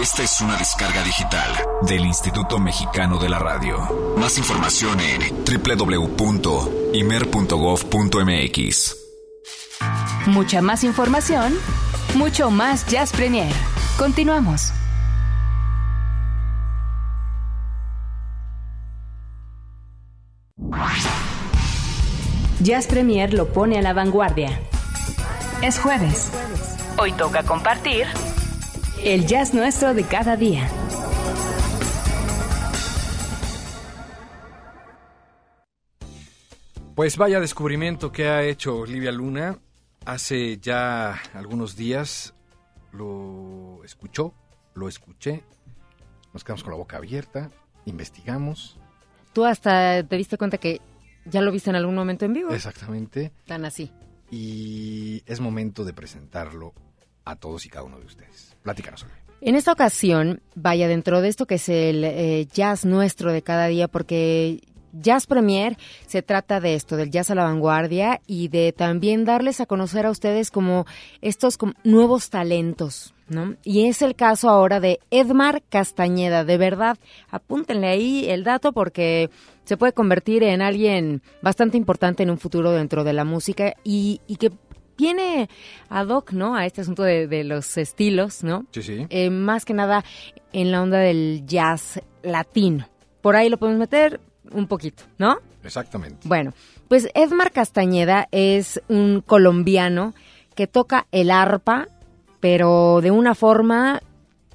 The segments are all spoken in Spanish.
Esta es una descarga digital del Instituto Mexicano de la Radio. Más información en www.imer.gov.mx. Mucha más información, mucho más Jazz Premier. Continuamos. Jazz Premier lo pone a la vanguardia. Es jueves. Hoy toca compartir el jazz nuestro de cada día. Pues vaya descubrimiento que ha hecho Olivia Luna. Hace ya algunos días lo escuchó, lo escuché, nos quedamos con la boca abierta, investigamos. Tú hasta te diste cuenta que ya lo viste en algún momento en vivo. Exactamente. Tan así. Y es momento de presentarlo a todos y cada uno de ustedes. En esta ocasión, vaya dentro de esto que es el eh, jazz nuestro de cada día, porque Jazz Premier se trata de esto, del jazz a la vanguardia y de también darles a conocer a ustedes como estos nuevos talentos, ¿no? Y es el caso ahora de Edmar Castañeda, de verdad, apúntenle ahí el dato porque se puede convertir en alguien bastante importante en un futuro dentro de la música y que viene ad hoc, ¿no? A este asunto de, los estilos, ¿no? Sí, sí. Eh, más que nada en la onda del jazz latino. Por ahí lo podemos meter un poquito, ¿no? Exactamente. Bueno, pues Edmar Castañeda es un colombiano que toca el arpa, pero de una forma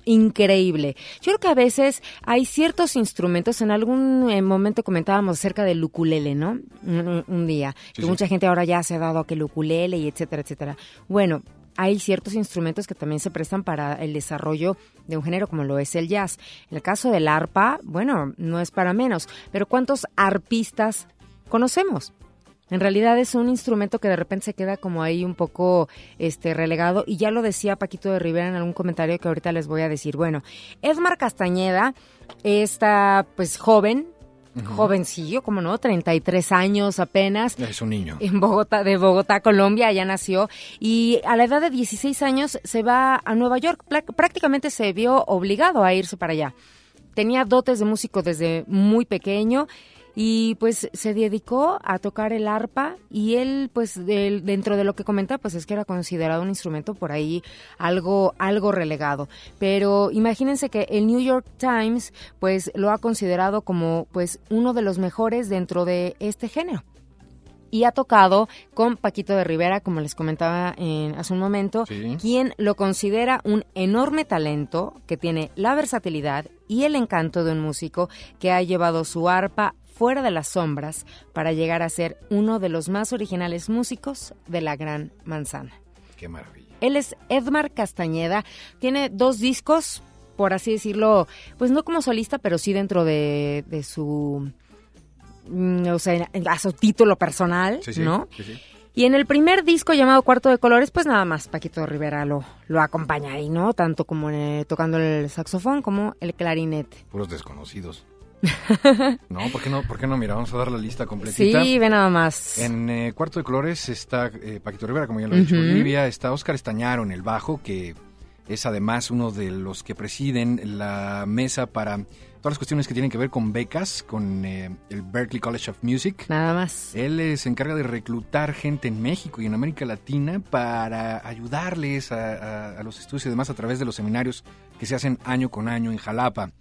increíble. Yo creo que a veces hay ciertos instrumentos, en algún eh, momento comentábamos acerca del ukulele, ¿no? Un, día, que mucha gente ahora ya se ha dado a que el ukulele y etcétera, etcétera. Bueno, hay ciertos instrumentos que también se prestan para el desarrollo de un género como lo es el jazz. En el caso del arpa, bueno, no es para menos, pero ¿cuántos arpistas conocemos? En realidad es un instrumento que de repente se queda como ahí un poco este relegado y ya lo decía Paquito de Rivera en algún comentario que ahorita les voy a decir. Bueno, Edmar Castañeda está pues joven, jovencillo, como no, 33 años apenas. Es un niño. En Bogotá, de Bogotá, Colombia, allá nació. Y a la edad de 16 años se va a Nueva York. Prácticamente se vio obligado a irse para allá. Tenía dotes de músico desde muy pequeño y pues se dedicó a tocar el arpa y él pues dentro de lo que comenta pues es que era considerado un instrumento por ahí algo algo relegado. Pero imagínense que el New York Times pues lo ha considerado como pues uno de los mejores dentro de este género. Y ha tocado con Paquito de Rivera, como les comentaba en, hace un momento, quien lo considera un enorme talento que tiene la versatilidad y el encanto de un músico que ha llevado su arpa fuera de las sombras para llegar a ser uno de los más originales músicos de la Gran Manzana. Qué maravilla. Él es Edmar Castañeda, tiene dos discos, por así decirlo, pues no como solista, pero sí dentro de, su, mm, o sea, a su título personal, ¿no? Y en el primer disco llamado Cuarto de Colores, pues nada más Paquito Rivera lo, lo acompaña ahí, ¿no? Tanto como tocando el saxofón como el clarinete. Puros desconocidos. no, ¿por qué no? ¿Por qué no? Mira, vamos a dar la lista completita. Sí, ve nada más. En eh, Cuarto de Colores está eh, Paquito Rivera, como ya lo ha dicho Olivia, está Oscar Estañaro en el bajo, que es además uno de los que presiden la mesa para todas las cuestiones que tienen que ver con becas, con eh, el Berklee College of Music. Nada más. Él se encarga de reclutar gente en México y en América Latina para ayudarles a, a los estudios y demás a través de los seminarios que se hacen año con año en Jalapa.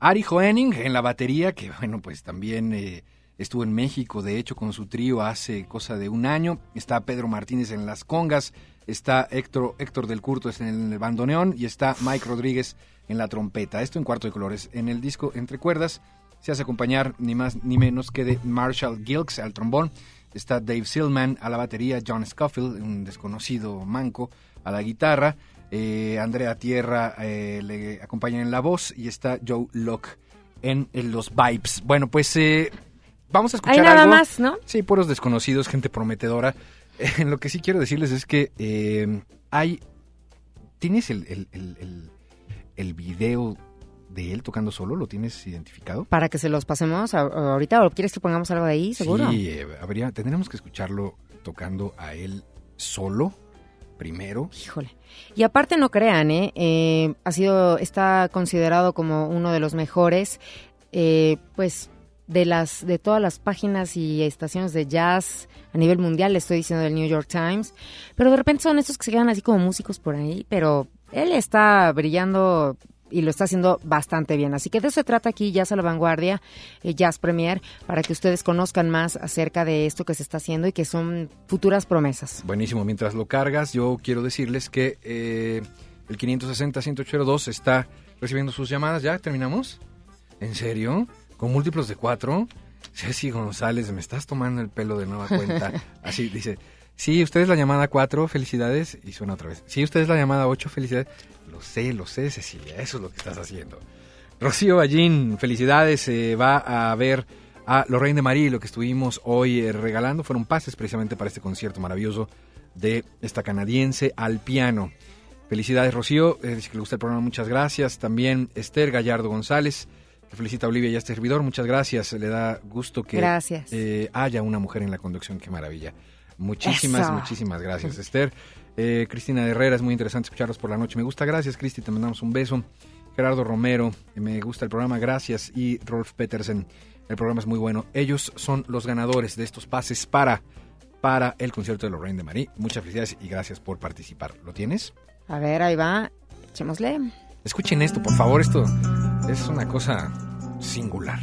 Ari Hoening en la batería, que bueno, pues también eh, estuvo en México, de hecho, con su trío hace cosa de un año. Está Pedro Martínez en las congas, está Héctor, Héctor del Curto en el bandoneón y está Mike Rodríguez en la trompeta. Esto en cuarto de colores. En el disco Entre Cuerdas se hace acompañar ni más ni menos que de Marshall Gilks al trombón. Está Dave Silman a la batería, John Scofield, un desconocido manco, a la guitarra. Eh, Andrea Tierra eh, le acompaña en la voz y está Joe Locke en, los vibes. Bueno, pues eh, vamos a escuchar Hay nada más, ¿no? Sí, puros desconocidos, gente prometedora. lo que sí quiero decirles es que hay... ¿Tienes el, el, el, el, video de él tocando solo? ¿Lo tienes identificado? Para que se los pasemos ahorita o quieres que pongamos algo de ahí, seguro. Sí, habría, tendríamos que escucharlo tocando a él solo primero. Híjole. Y aparte no crean, ¿eh? eh ha sido, está considerado como uno de los mejores, eh, pues de las de todas las páginas y estaciones de jazz a nivel mundial, le estoy diciendo del New York Times, pero de repente son estos que se quedan así como músicos por ahí, pero él está brillando y lo está haciendo bastante bien. Así que de eso se trata aquí Jazz a la Vanguardia, eh, Jazz Premier, para que ustedes conozcan más acerca de esto que se está haciendo y que son futuras promesas. Buenísimo, mientras lo cargas, yo quiero decirles que eh, el 560-182 está recibiendo sus llamadas. ¿Ya terminamos? ¿En serio? ¿Con múltiplos de cuatro? Ceci González, me estás tomando el pelo de nueva cuenta. Así dice. Sí, usted es la llamada 4, felicidades. Y suena otra vez. Sí, usted es la llamada 8, felicidades. Lo sé, lo sé, Cecilia, eso es lo que estás haciendo. Rocío Ballín, felicidades. Se va a ver a Lorraine de Marí, lo que estuvimos hoy eh, regalando. Fueron pases precisamente para este concierto maravilloso de esta canadiense al piano. Felicidades, Rocío. Eh, dice que le gusta el programa, muchas gracias. También Esther Gallardo González felicita a Olivia y a este servidor. Muchas gracias. Le da gusto que eh, haya una mujer en la conducción. Qué maravilla. Muchísimas, muchísimas gracias, Esther. Eh, Cristina Herrera, es muy interesante escucharlos por la noche. Me gusta, gracias, Cristi. Te mandamos un beso. Gerardo Romero, me gusta el programa, gracias. Y Rolf Petersen, el programa es muy bueno. Ellos son los ganadores de estos pases para, para el concierto de Lorraine de Marie. Muchas felicidades y gracias por participar. ¿Lo tienes? A ver, ahí va. Echémosle. Escuchen esto, por favor, esto es una cosa singular.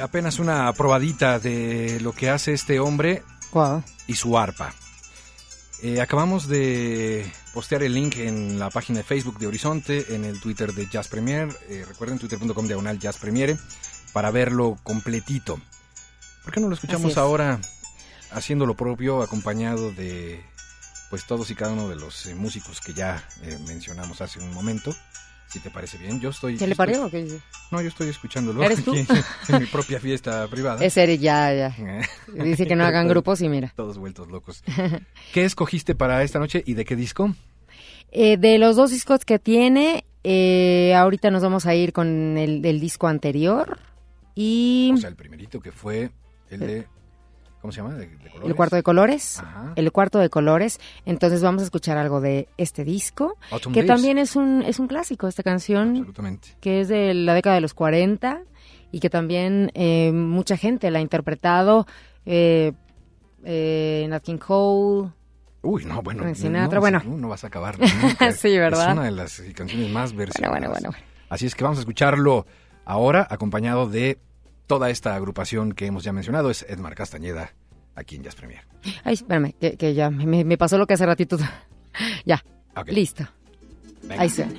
Apenas una probadita de lo que hace este hombre y su arpa. Eh, acabamos de postear el link en la página de Facebook de Horizonte, en el Twitter de Jazz Premier. Eh, recuerden twitter.com diagonal Jazz Premiere para verlo completito. ¿Por qué no lo escuchamos ahora haciendo lo propio, acompañado de pues todos y cada uno de los eh, músicos que ya mencionamos hace un momento? Si te parece bien. Yo estoy... ¿Qué le parió o qué dice? No, yo estoy escuchándolo ¿Eres tú? en mi propia fiesta privada. Es Eric, ya, ya. dice que no hagan grupos y mira. Todos vueltos locos. ¿Qué escogiste para esta noche y de qué disco? Eh, de los dos discos que tiene, eh, ahorita nos vamos a ir con el, el disco anterior y O sea, el primerito que fue el de... ¿Cómo se llama? De, de colores. el cuarto de colores. Ajá. El cuarto de colores. Entonces vamos a escuchar algo de este disco, Autumn que Leaves. también es un, es un clásico, esta canción, Absolutamente. que es de la década de los 40 y que también eh, mucha gente la ha interpretado. Eh, eh, Nat King Cole. Uy, no, bueno. Sinatra, no, bueno. No, no vas a acabar. nunca. Sí, ¿verdad? Es una de las canciones más versionadas. Bueno, bueno, bueno, Así es que vamos a escucharlo ahora, acompañado de toda esta agrupación que hemos ya mencionado. Es Edmar Castañeda, aquí en Jazz Premier. Ay, espérame, que, que ya me, me pasó lo que hace ratito. ya, Ok. listo. Venga. Ahí suena.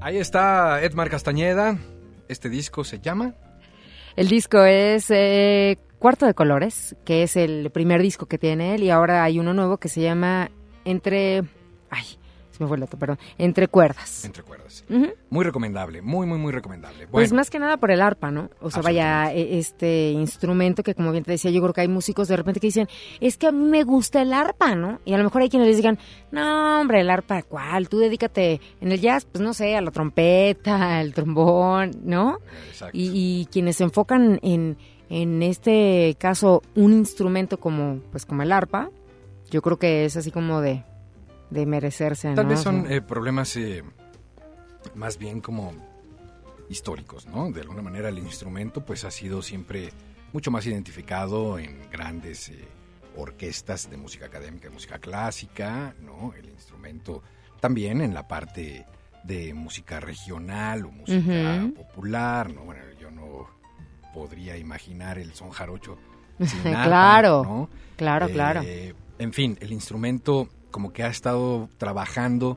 Ahí está Edmar Castañeda. Este disco se llama. El disco es eh, Cuarto de Colores, que es el primer disco que tiene él, y ahora hay uno nuevo que se llama Entre... Ay, se me fue el dato, perdón. Entre Cuerdas. Entre cuerdas. Muy recomendable, muy, muy, muy recomendable. Bueno, Pues más que nada por el arpa, ¿no? O sea, vaya, e- este instrumento que como bien te decía, yo creo que hay músicos de repente que dicen, es que a mí me gusta el arpa, ¿no? Y a lo mejor hay quienes les digan, no, hombre, el arpa, ¿cuál? Tú dedícate en el jazz, pues no sé, a la trompeta, al trombón, ¿no? exacto. Y, y quienes se enfocan en, en este caso un instrumento como pues como el arpa, yo creo que es así como de, de merecerse. Tal ¿no? vez son eh, problemas eh, más bien como históricos, ¿no? De alguna manera el instrumento pues ha sido siempre mucho más identificado en grandes eh, orquestas de música académica, de música clásica, ¿no? El instrumento también en la parte de música regional o música popular, ¿no? Bueno, yo no podría imaginar el son jarocho sin Claro, ¿no? claro, Eh, claro. En fin, el instrumento como que ha estado trabajando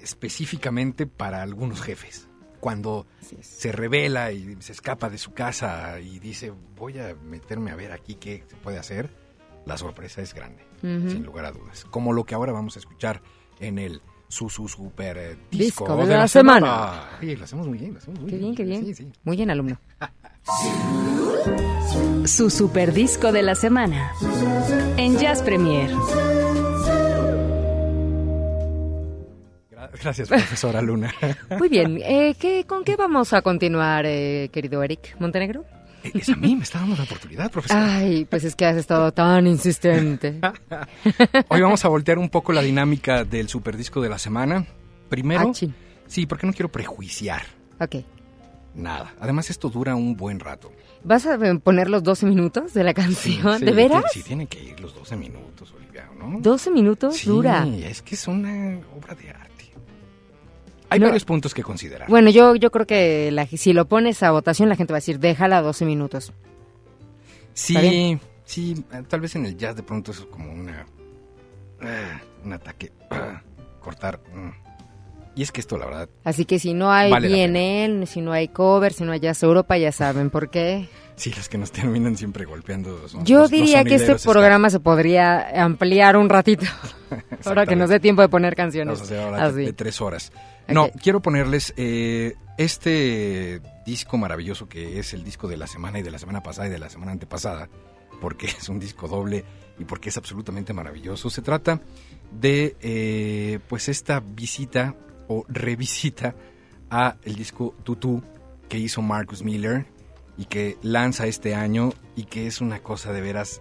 específicamente para algunos jefes. Cuando se revela y se escapa de su casa y dice, voy a meterme a ver aquí qué se puede hacer, la sorpresa es grande, Ujú. sin lugar a dudas. Como lo que ahora vamos a escuchar en el su, su super eh, disco, Disco de la semana. Oye, lo hacemos muy bien, lo hacemos muy Qué bien, qué bien. Sí, sí. Muy bien, alumno. Su super disco de la semana. En Jazz Premier. Gracias, profesora Luna. Muy bien. Eh, ¿qué, ¿Con qué vamos a continuar, eh, querido Eric Montenegro? es a mí, me está dando la oportunidad, profesor. Ay, pues es que has estado tan insistente. Hoy vamos a voltear un poco la dinámica del superdisco de la semana. Primero, Achín. sí, porque no quiero prejuiciar Ok. nada. Además, esto dura un buen rato. ¿Vas a eh, poner los 12 minutos de la canción? Sí, ¿De veras? Sí, tienen que ir los 12 minutos, Olivia, ¿no? 12 minutos Sí, dura. es que es una obra de arte. Hay No. varios puntos que considerar. Bueno, yo, yo creo que la- si lo pones a votación, la gente va a decir, déjala 12 minutos. ¿está sí, bien? sí, eh, tal vez en el jazz de pronto es como una... ah, un ataque. ah, cortar. mm. Y es que esto, la verdad, Así que si no hay Vale la BNL, si no hay cover, si no hay Jazz Europa, ya saben por qué. sí, los que nos terminan siempre golpeando son Yo los- los diría que este programa se podría ampliar un ratito para que nos dé tiempo de poner canciones. Vamos a hacer ahora de, tres horas. No, quiero ponerles eh, este disco maravilloso que es el disco de la semana y de la semana pasada y de la semana antepasada, porque es un disco doble y porque es absolutamente maravilloso. Se trata de eh, pues esta visita o revisita a el disco Tutu que hizo Marcus Miller y que lanza este año y que es una cosa de veras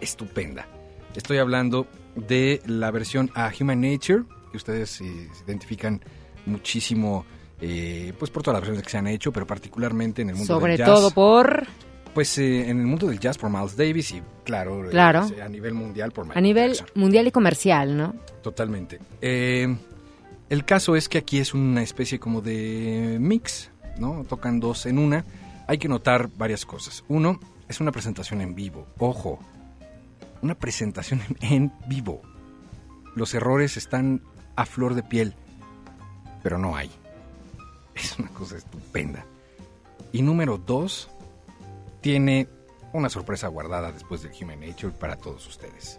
estupenda. Estoy hablando de la versión a Human Nature, que ustedes eh, se identifican muchísimo eh, pues por todas las versiones que se han hecho, pero particularmente en el mundo Sobre del jazz. todo por Pues eh, en el mundo del jazz por Miles Davis y claro, eh, Claro. a nivel mundial por a Michael nivel Jackson. mundial y comercial, ¿no? Totalmente. Eh, el caso es que aquí es una especie como de mix, ¿no? Tocan dos en una. Hay que notar varias cosas. Uno, es una presentación en vivo. Ojo, una presentación en vivo. Los errores están a flor de piel, pero no hay. Es una cosa estupenda. Y número dos, tiene una sorpresa guardada después del Human Nature para todos ustedes.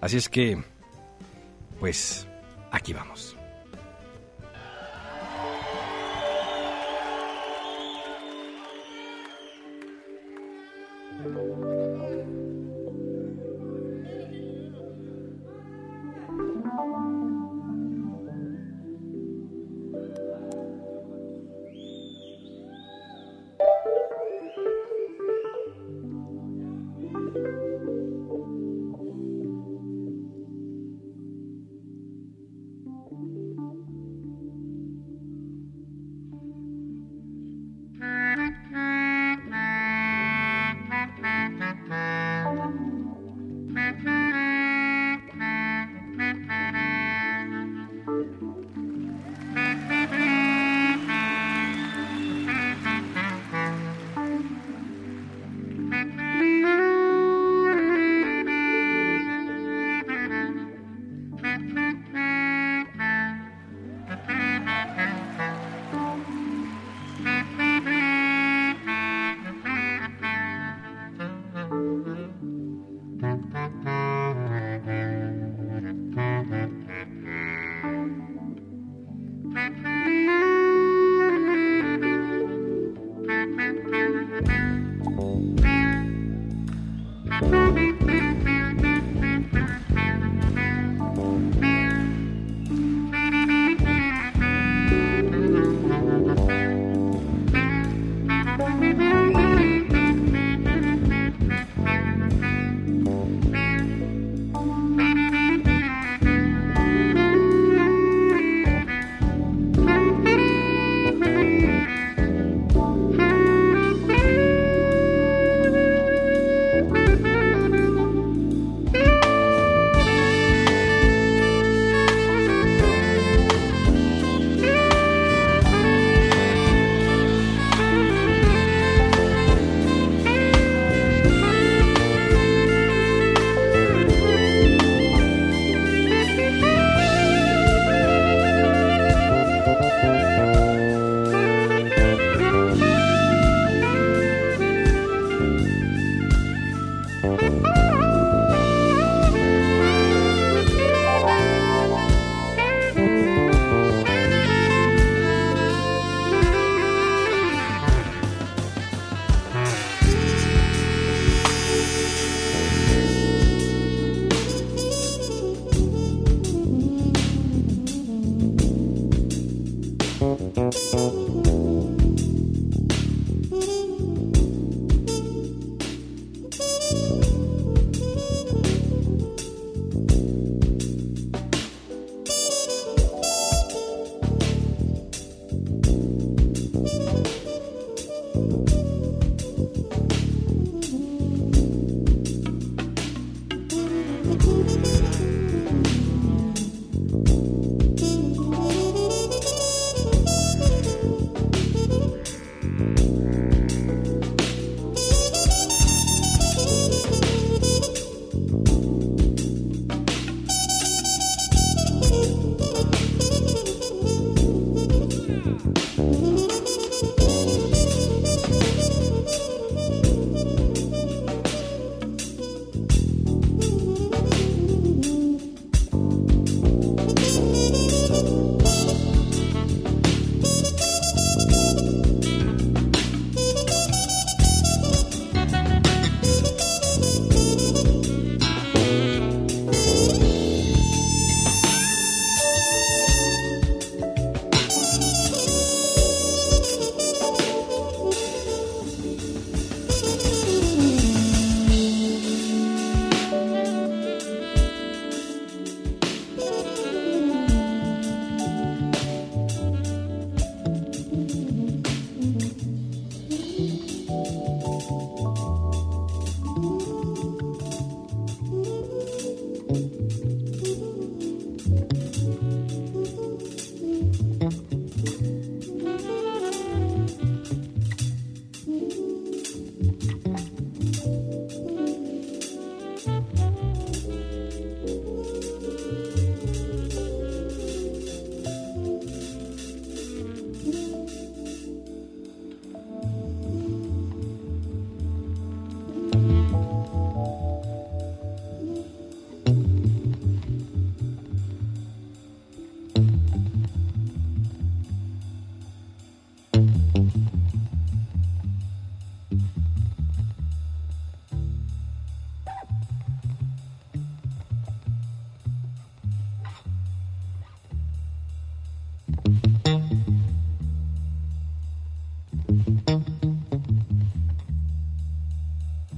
Así es que, pues, aquí vamos.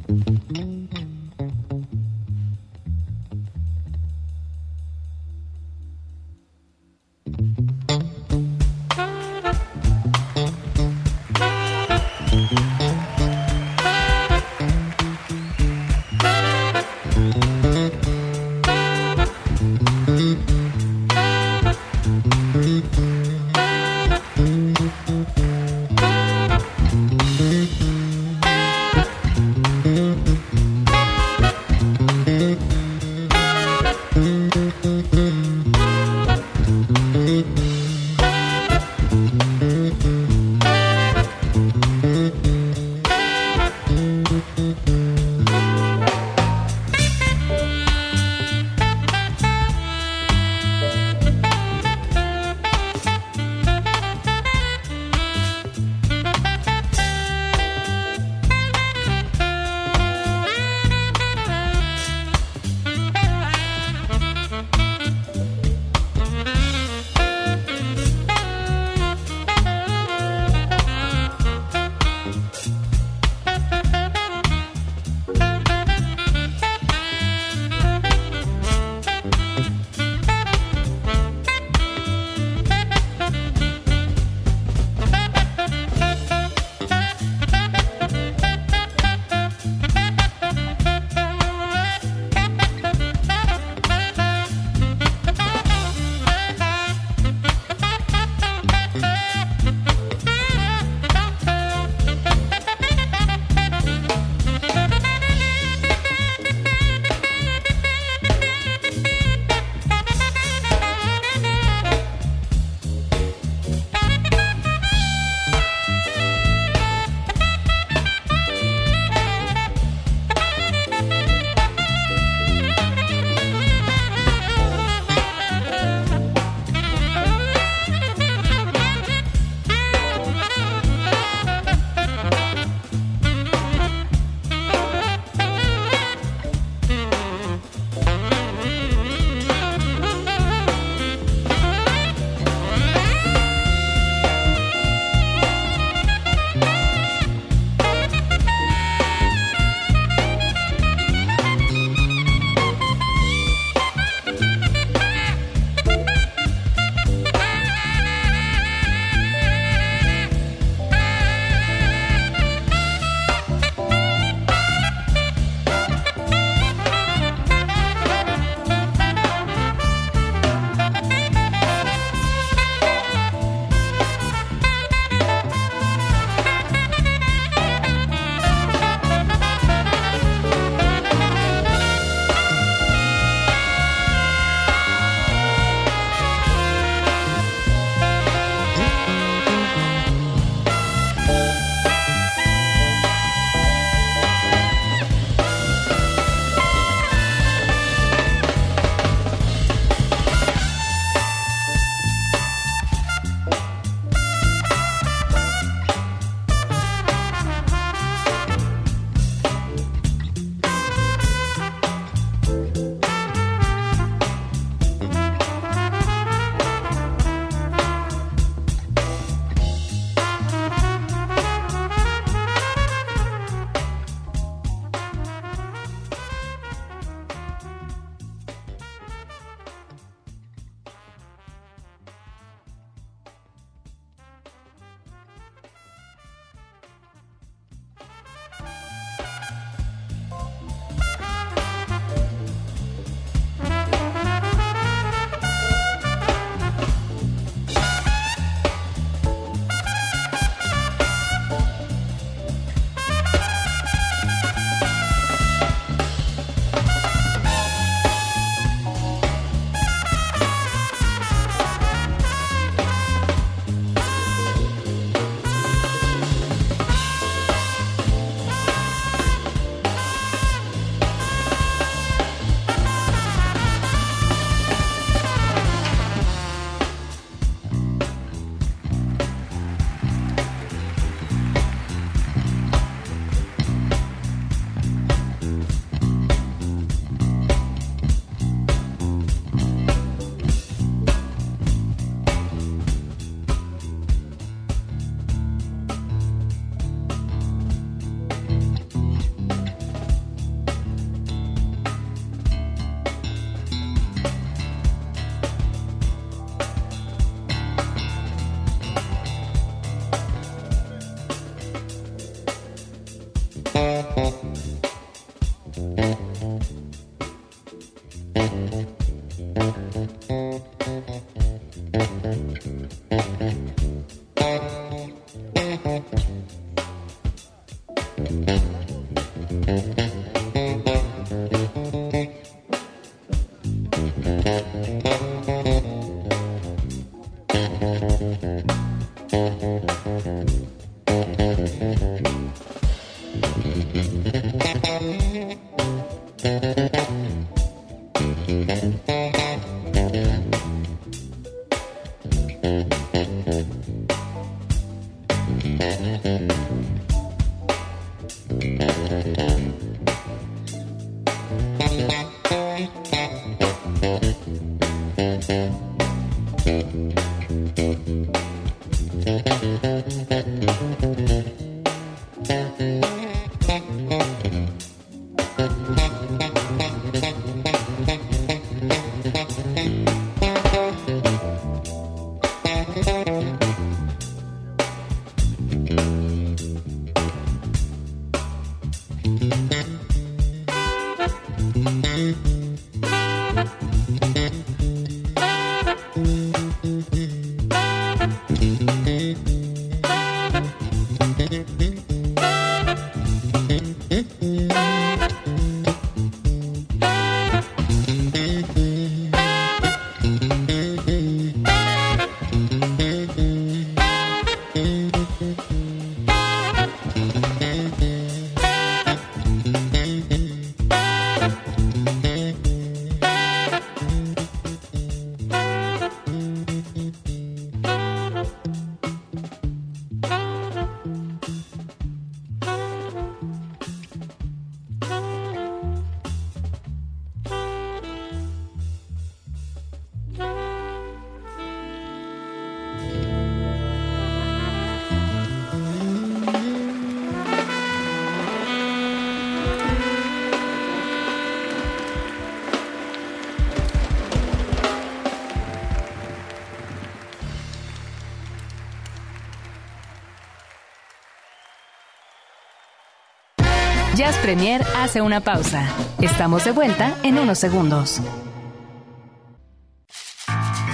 Mm-hmm. Jazz Premier hace una pausa. Estamos de vuelta en unos segundos.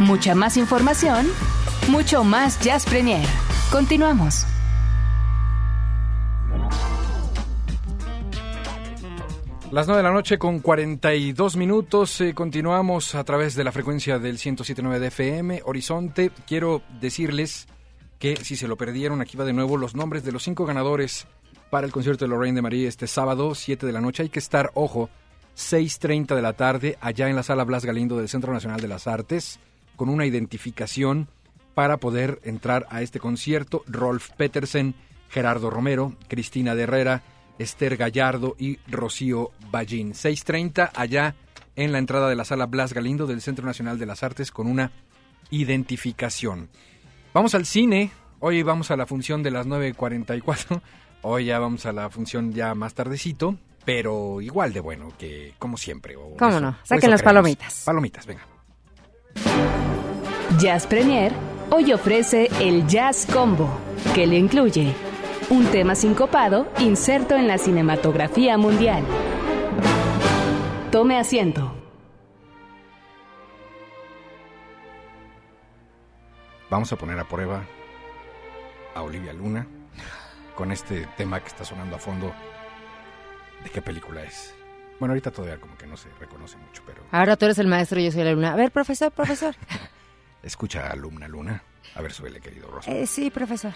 Mucha más información, mucho más Jazz Premier. Continuamos. Las 9 de la noche con 42 minutos. Eh, continuamos a través de la frecuencia del 107.9 de FM, Horizonte. Quiero decirles que si se lo perdieron, aquí va de nuevo los nombres de los cinco ganadores para el concierto de Lorraine de Marie este sábado, 7 de la noche. Hay que estar, ojo, 6.30 de la tarde, allá en la sala Blas Galindo del Centro Nacional de las Artes, con una identificación para poder entrar a este concierto. Rolf Petersen, Gerardo Romero, Cristina de Herrera, Esther Gallardo y Rocío Ballín. 6.30 allá en la entrada de la sala Blas Galindo del Centro Nacional de las Artes con una identificación. Vamos al cine. Hoy vamos a la función de las 9.44 Hoy ya vamos a la función ya más tardecito, pero igual de bueno que como siempre. ¿Cómo no? Saquen las palomitas. Palomitas, venga. Jazz Premier hoy ofrece el Jazz Combo, que le incluye un tema sincopado inserto en la cinematografía mundial. Tome asiento. Vamos a poner a prueba a Olivia Luna con este tema que está sonando a fondo. ¿De qué película es? Bueno, ahorita todavía como que no se reconoce mucho, pero... Ahora tú eres el maestro y yo soy la alumna. A ver, profesor, profesor. Escucha, alumna Luna. A ver, suele, querido Rosa. Eh, sí, profesor.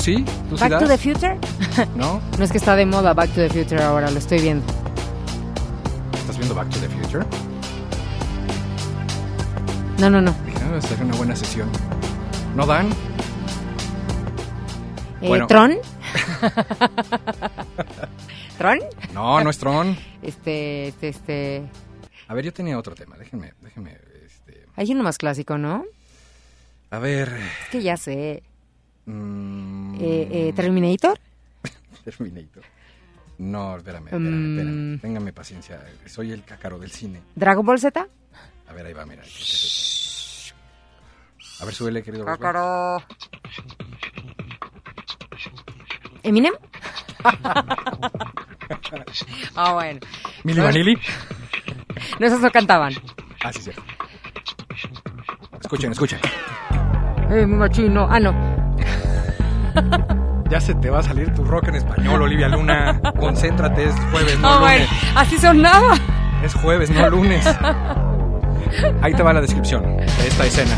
Sí? ¿Tú ¿Back to the Future? ¿No? No es que está de moda Back to the Future ahora, lo estoy viendo. ¿Estás viendo Back to the Future? No, no, no. Ah, ser una buena sesión. ¿No dan? Eh, ¿Tron? ¿Tron? No, no es Tron. Este, este, este... A ver, yo tenía otro tema, déjenme, déjenme, este... Hay uno más clásico, ¿no? A ver... Es que ya sé. Mm. Eh, eh, ¿Terminator? Terminator. No, espérame, espérame, espérame. Mm. Téngame paciencia. Soy el cacaro del cine. ¿Dragon Ball Z? A ver, ahí va, mira. A ver, súbele, querido. Cacaro. ¿Eminem? ah, bueno. ¿Mili Vanilli? No, esos no cantaban. Ah, sí, sí. Escuchen, escuchen. Eh, machino. Ah, no. Ya se te va a salir tu rock en español, Olivia Luna. Concéntrate, es jueves, no Ah, lunes. bueno, así sonaba. Es jueves, no lunes. Ahí te va la descripción de esta escena.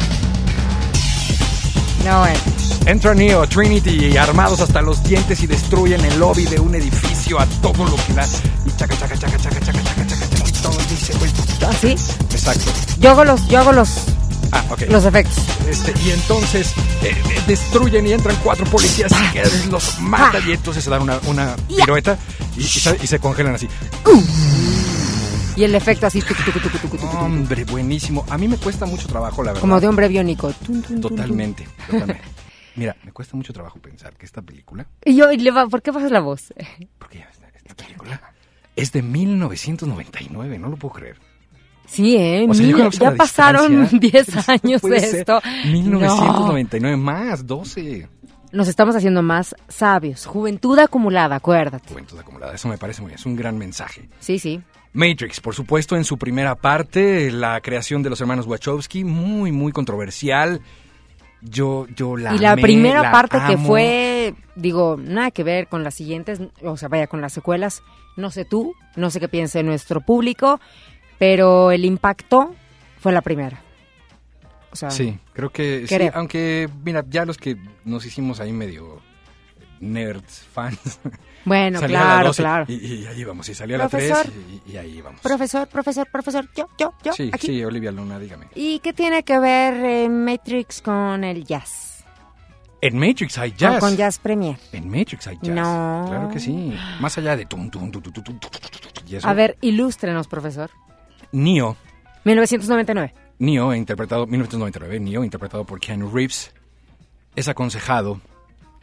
No, bueno. Entra Neo, Trinity, armados hasta los dientes y destruyen el lobby de un edificio a todo lo que da. Y chaca, chaca, chaca, chaca, chaca, chaca, chaca, chaca, y todo dice, güey. ¿Así? Exacto. Yo hago los, yo hago los, Ah, ok. los efectos. Este, y entonces eh, eh, destruyen y entran cuatro policías y que los matan y entonces se dan una, una pirueta y, y se, y se congelan así. Y el efecto así, tucu, tucu, tucu. Hombre, buenísimo. A mí me cuesta mucho trabajo, la verdad. como de hombre biónico. Tun, tun, tun, tun. Totalmente, totalmente. Mira, me cuesta mucho trabajo pensar que esta película, Y yo, y le va- ¿por qué bajas la voz? porque esta, esta película es de 1999, no lo puedo creer. Sí, ¿eh? O sea, yo ya la pasaron distancia, 10 años de ser esto. 1999 más, 12. No. Nos estamos haciendo más sabios. Juventud acumulada, acuérdate. Juventud acumulada, eso me parece muy bien, es un gran mensaje. Sí, sí. Matrix, por supuesto, en su primera parte, la creación de los hermanos Wachowski, muy, muy controversial. Yo, yo la y la amé, primera la parte que fue, digo, nada que ver con las siguientes, o sea, vaya, con las secuelas. No sé tú, no sé qué piense nuestro público, pero el impacto fue la primera. O sea, Sí, creo que sí, aunque, mira, ya los que nos hicimos ahí medio nerds, fans. bueno, claro, 12 claro. Y, y ahí íbamos, y salía a la Profesor. 3 y, y ahí íbamos. Profesor, profesor, profesor, yo, yo, yo, sí, aquí. sí, Olivia Luna, dígame. ¿Y qué tiene que ver eh, Matrix con el jazz? En Matrix hay O jazz. con Jazz Premier. En Matrix hay jazz. No. Claro que sí. Más allá de tum, tum, tum, tum, tum, tum, tum, tum, y eso. A ver, ilústrenos, profesor. Neo 1999. Neo, interpretado, 1999, Neo, interpretado por Keanu Reeves, es aconsejado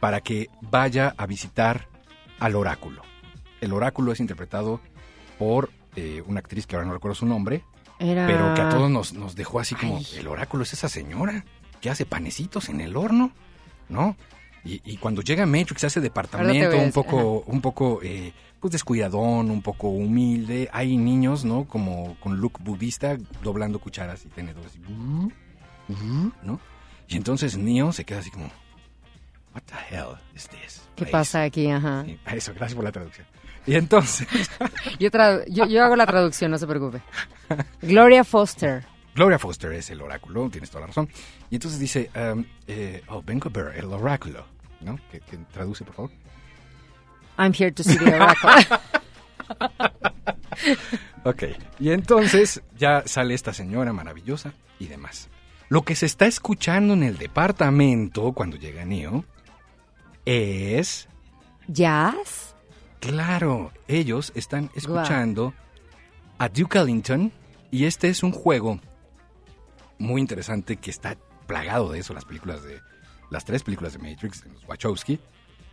para que vaya a visitar al oráculo. El oráculo es interpretado por eh, una actriz que ahora no recuerdo su nombre, Era... pero que a todos nos, nos dejó así como, Ay. el oráculo es esa señora que hace panecitos en el horno, ¿no? Y, y cuando llega a Matrix, ese Ahora te departamento a un poco, un poco eh, pues descuidadón, un poco humilde. Hay niños, ¿no? Como con look budista, doblando cucharas y tenedores. ¿No? Y entonces Neo se queda así como, What the hell is this? ¿Qué place?" pasa aquí? Ajá. Sí, Eso, gracias por la traducción. Y entonces, Yo, tra- yo, yo hago la traducción, no se preocupe. Gloria Foster. Gloria Foster es el oráculo, tienes toda la razón. Y entonces dice, um, eh, oh, vengo a ver el oráculo, ¿no? Que, que traduce, por favor. I'm here to see the oracle. Ok, y entonces ya sale esta señora maravillosa y demás. Lo que se está escuchando en el departamento cuando llega Neo es, ¿Jazz? claro, ellos están escuchando a Duke Ellington y este es un juego muy interesante que está plagado de eso, las películas de, las tres películas de Matrix, de los Wachowski,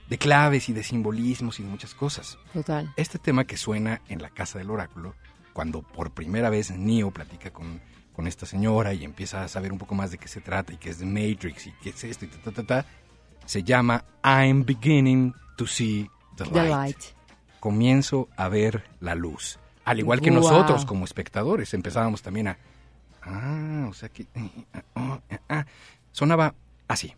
de claves y de simbolismos y de muchas cosas. Total. Este tema que suena en la casa del oráculo, cuando por primera vez Neo platica con, con esta señora y empieza a saber un poco más de qué se trata y qué es de Matrix y qué es esto y ta, ta, ta, ta, se llama I'm beginning to see the light. The Light. Comienzo a ver la luz. Al igual que nosotros como espectadores empezábamos también a... Ah, o sea que... ah, ah, ah". Sonaba así.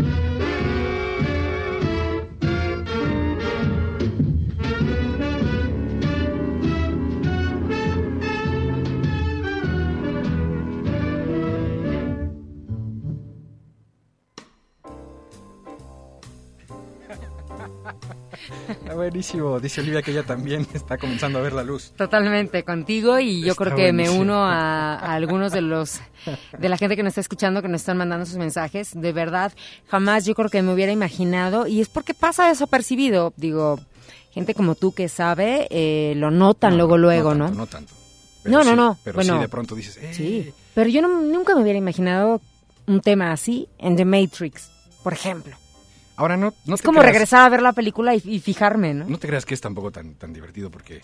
Está buenísimo. Dice Olivia que ella también está comenzando a ver la luz. Totalmente contigo y yo Está creo que me uno a, a algunos de los de la gente que nos está escuchando que nos están mandando sus mensajes. De verdad, jamás yo creo que me hubiera imaginado y es porque pasa desapercibido. Digo, gente como tú que sabe eh, lo notan luego luego, no ¿no? tanto, No tanto. No, no, sí, no. Pero Bueno, sí, de pronto dices, eh, Sí, pero yo no- nunca me hubiera imaginado un tema así en The Matrix, por ejemplo. Ahora no, no Es te como creas- regresar a ver la película y, y fijarme, ¿no? No te creas que es tampoco tan, tan divertido porque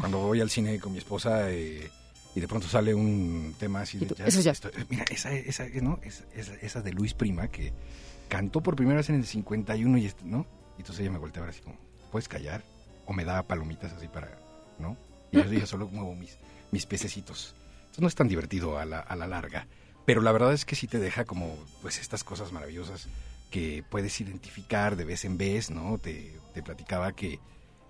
cuando voy al cine con mi esposa eh, y de pronto sale un tema así de tú, jazz, eso ya. estoy- mira, esa, esa, ¿no? Esa, esa- esa de Luis Prima que cantó por primera vez en el 51 y, ¿no? Y entonces ella me voltea a ver así como, ¿puedes callar? O me da palomitas así para, ¿no? Y yo dije, solo muevo mis, mis pececitos. Entonces no es tan divertido a la, a la larga. Pero la verdad es que sí te deja como, pues, estas cosas maravillosas que puedes identificar de vez en vez, ¿no? Te, te platicaba que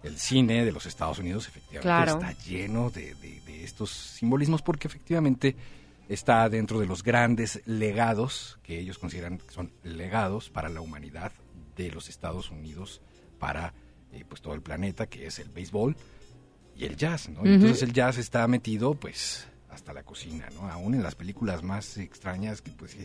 el cine de los Estados Unidos efectivamente Claro. está lleno de, de- de estos simbolismos porque efectivamente está dentro de los grandes legados que ellos consideran que son legados para la humanidad de los Estados Unidos para eh, pues todo el planeta que es el béisbol y el jazz, ¿no? Ujú. Entonces el jazz está metido pues hasta la cocina, ¿no? Aún en las películas más extrañas que pues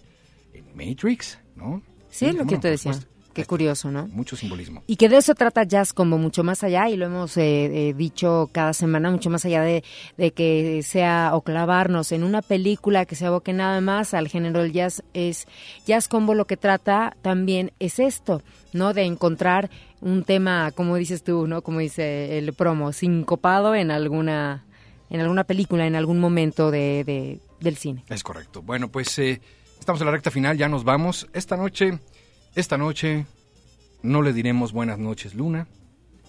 en Matrix, ¿no? Sí, es lo que no, te decía. Qué curioso, ¿no? Mucho simbolismo. Y que de eso trata jazz como mucho más allá, y lo hemos eh, eh, dicho cada semana, mucho más allá de, de que sea o clavarnos en una película que se aboque nada más al género del jazz, es jazz combo lo que trata también es esto, ¿no? De encontrar un tema, como dices tú, ¿no? Como dice el promo, sincopado en alguna, en alguna película, en algún momento de, de- del cine. Es correcto. Bueno, pues eh, estamos en la recta final, ya nos vamos. Esta noche, esta noche no le diremos buenas noches, Luna.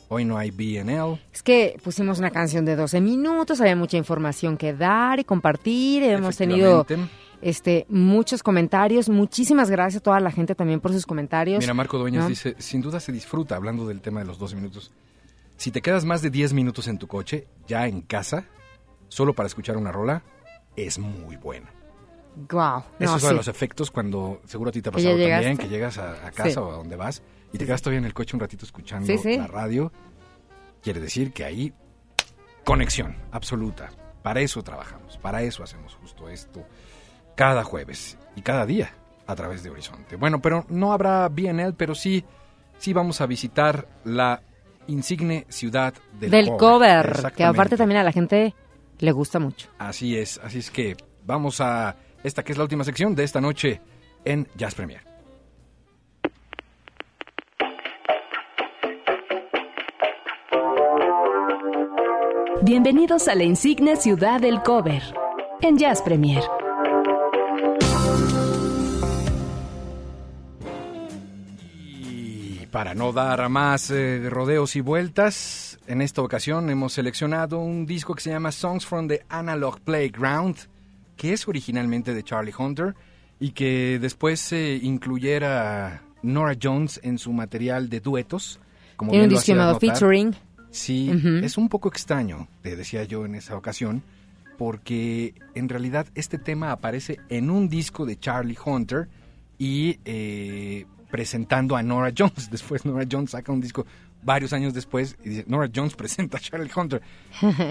Hoy no hay BNL. Es que pusimos una canción de 12 minutos, había mucha información que dar y compartir, hemos tenido este muchos comentarios, muchísimas gracias a toda la gente también por sus comentarios. Mira, Marco Dueñas ¿no? dice, sin duda se disfruta hablando del tema de los 12 minutos. Si te quedas más de 10 minutos en tu coche, ya en casa, solo para escuchar una rola, es muy buena. Esos no, son sí. los efectos cuando seguro a ti te ha Que ya pasado también, llegaste. que llegas a, a casa Sí. o a donde vas y te quedas todavía en el coche un ratito escuchando Sí, la radio. Quiere decir que ahí conexión absoluta. Para eso trabajamos, para eso hacemos justo esto cada jueves y cada día a través de Horizonte. Bueno, pero no habrá BNL, pero sí, sí vamos a visitar la insigne ciudad del, del cover, que Exactamente. aparte también a la gente le gusta mucho. Así es, así es que vamos a esta que es la última sección de esta noche en Jazz Premier. Bienvenidos a la insigne ciudad del cover en Jazz Premier. Y para no dar más eh, rodeos y vueltas, en esta ocasión hemos seleccionado un disco que se llama Songs from the Analog Playground, que es originalmente de Charlie Hunter y que después eh, incluyera Nora Jones en su material de duetos. Como Tiene un disco llamado. Featuring. Sí, es un poco extraño, te decía yo en esa ocasión, porque en realidad este tema aparece en un disco de Charlie Hunter y eh, presentando a Nora Jones. Después Nora Jones saca un disco varios años después y dice, Nora Jones presenta a Charlie Hunter.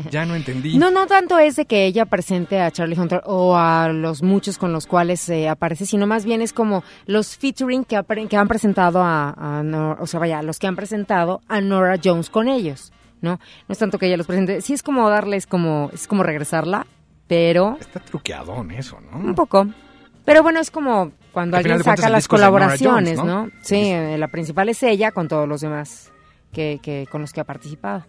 Ya no entendí. No, no tanto es de que ella presente a Charlie Hunter o a los muchos con los cuales eh, aparece, sino más bien es como los featuring que, que han presentado a, a Nor- o sea, vaya, los que han presentado a Nora Jones con ellos, ¿no? No es tanto que ella los presente, sí es como darles como, es como regresarla, pero Está truqueadón eso, ¿no? un poco. Pero bueno, es como cuando Al alguien saca las Nora colaboraciones, Jones, ¿no? ¿no? Sí, eh, la principal es ella con todos los demás que, que con los que ha participado.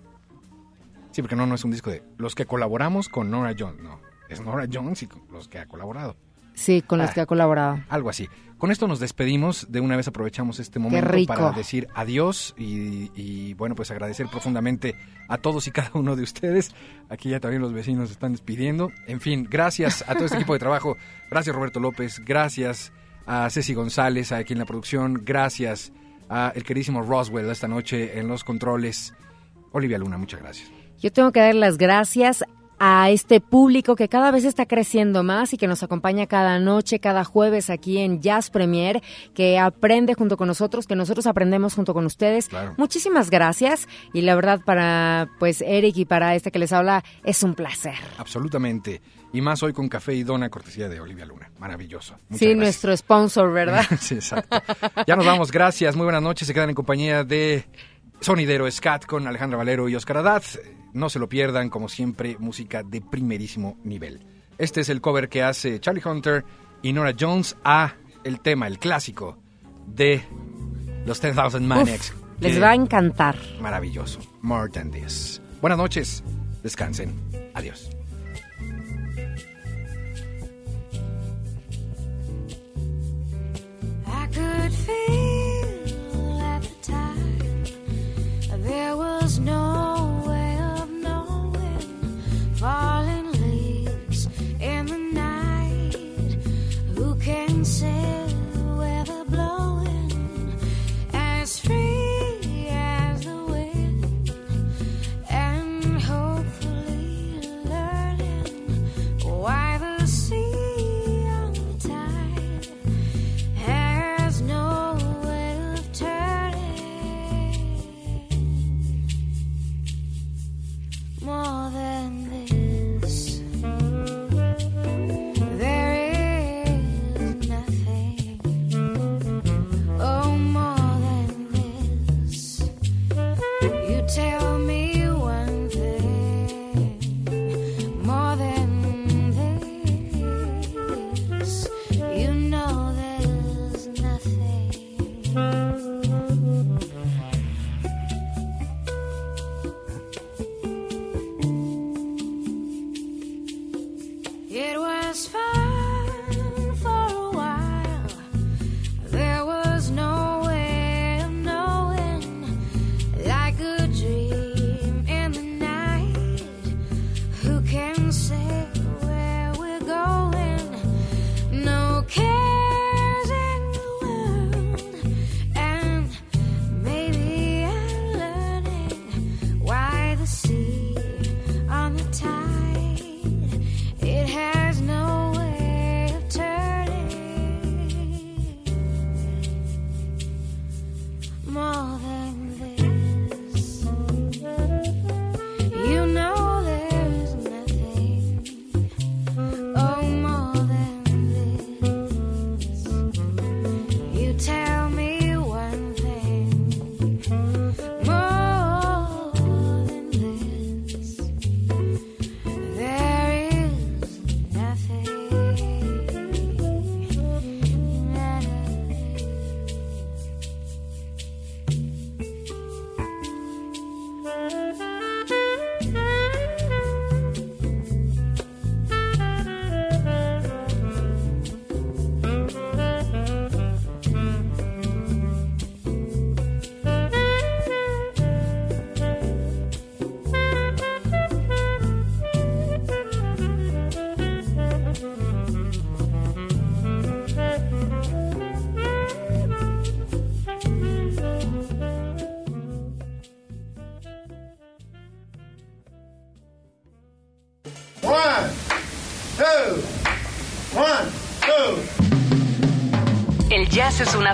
Sí, porque no, no es un disco de los que colaboramos con Nora Jones, no. Es Nora Jones y con los que ha colaborado. Sí, con los Ah. que ha colaborado. Algo así. Con esto nos despedimos. De una vez aprovechamos este momento para decir adiós y, y, bueno, pues agradecer profundamente a todos y cada uno de ustedes. Aquí ya también los vecinos están despidiendo. En fin, gracias a todo este equipo de trabajo. Gracias Roberto López. Gracias a Ceci González aquí en la producción. Gracias a el queridísimo Roswell esta noche en los controles. Olivia Luna, muchas gracias. Yo tengo que dar las gracias a este público que cada vez está creciendo más y que nos acompaña cada noche, cada jueves aquí en Jazz Premier, que aprende junto con nosotros, que nosotros aprendemos junto con ustedes. Claro. Muchísimas gracias y la verdad para pues Eric y para este que les habla es un placer. Absolutamente. Y más hoy con Café y Dona, cortesía de Olivia Luna. Maravilloso. Muchas sí, gracias. nuestro sponsor, ¿verdad? sí, exacto. Ya nos vamos, gracias, muy buenas noches. Se quedan en compañía de Sonidero Scat con Alejandra Valero y Oscar Haddad. No se lo pierdan, como siempre, música de primerísimo nivel. Este es el cover que hace Charlie Hunter y Nora Jones a el tema, el clásico de los 10,000 Maniacs. Uf, les va a encantar. Maravilloso. More than this. Buenas noches, descansen. Adiós. I could feel there was no